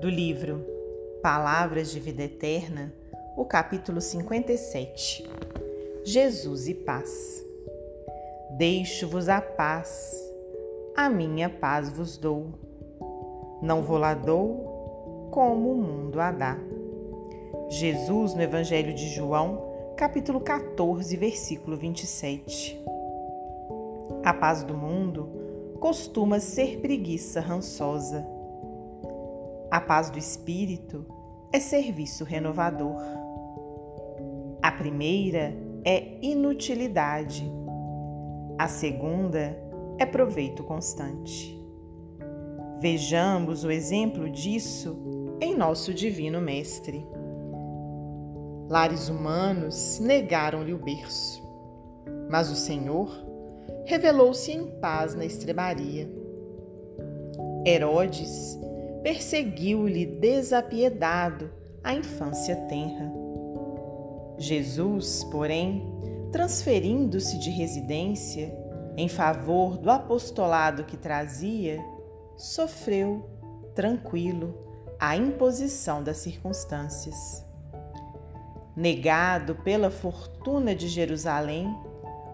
do livro Palavras de Vida Eterna, o capítulo 57 Jesus e Paz. Deixo-vos a paz, a minha paz vos dou. Não vou lá dou como o mundo a dá. Jesus no Evangelho de João, capítulo 14, versículo 27. A paz do mundo costuma ser preguiça rançosa. A paz do espírito é serviço renovador. A primeira é inutilidade. A segunda é proveito constante. Vejamos o exemplo disso em nosso Divino Mestre. Lares humanos negaram-lhe o berço, mas o Senhor revelou-se em paz na estrebaria. Herodes perseguiu-lhe desapiedado a infância tenra. Jesus, porém, transferindo-se de residência em favor do apostolado que trazia, sofreu, tranquilo, a imposição das circunstâncias. Negado pela fortuna de Jerusalém,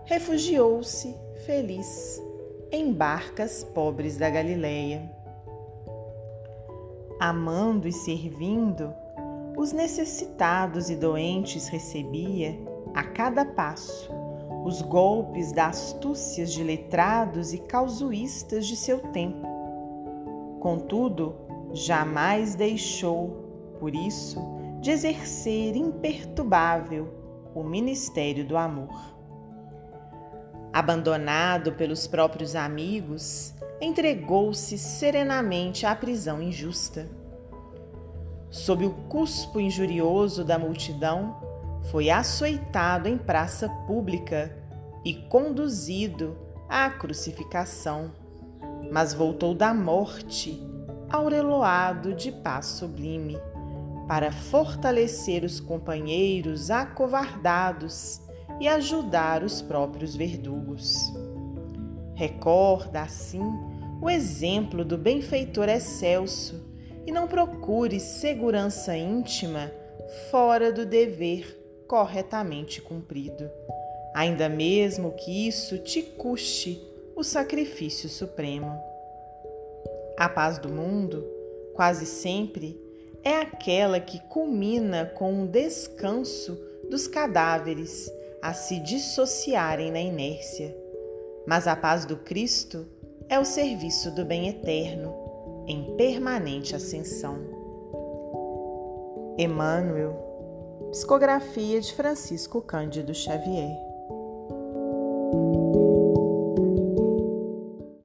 refugiou-se, feliz, em barcas pobres da Galileia. Amando e servindo, os necessitados e doentes recebia, a cada passo, os golpes da astúcias de letrados e causuístas de seu tempo. Contudo, jamais deixou, por isso, de exercer imperturbável o ministério do amor. Abandonado pelos próprios amigos, entregou-se serenamente à prisão injusta. Sob o cuspo injurioso da multidão, foi açoitado em praça pública e conduzido à crucificação, mas voltou da morte, aureloado de paz sublime para fortalecer os companheiros acovardados e ajudar os próprios verdugos. Recorda, assim, o exemplo do benfeitor excelso e não procure segurança íntima fora do dever corretamente cumprido, ainda mesmo que isso te custe o sacrifício supremo. A paz do mundo, quase sempre, é aquela que culmina com um descanso dos cadáveres a se dissociarem na inércia. Mas a paz do Cristo é o serviço do bem eterno, em permanente ascensão. Emmanuel, psicografia de Francisco Cândido Xavier.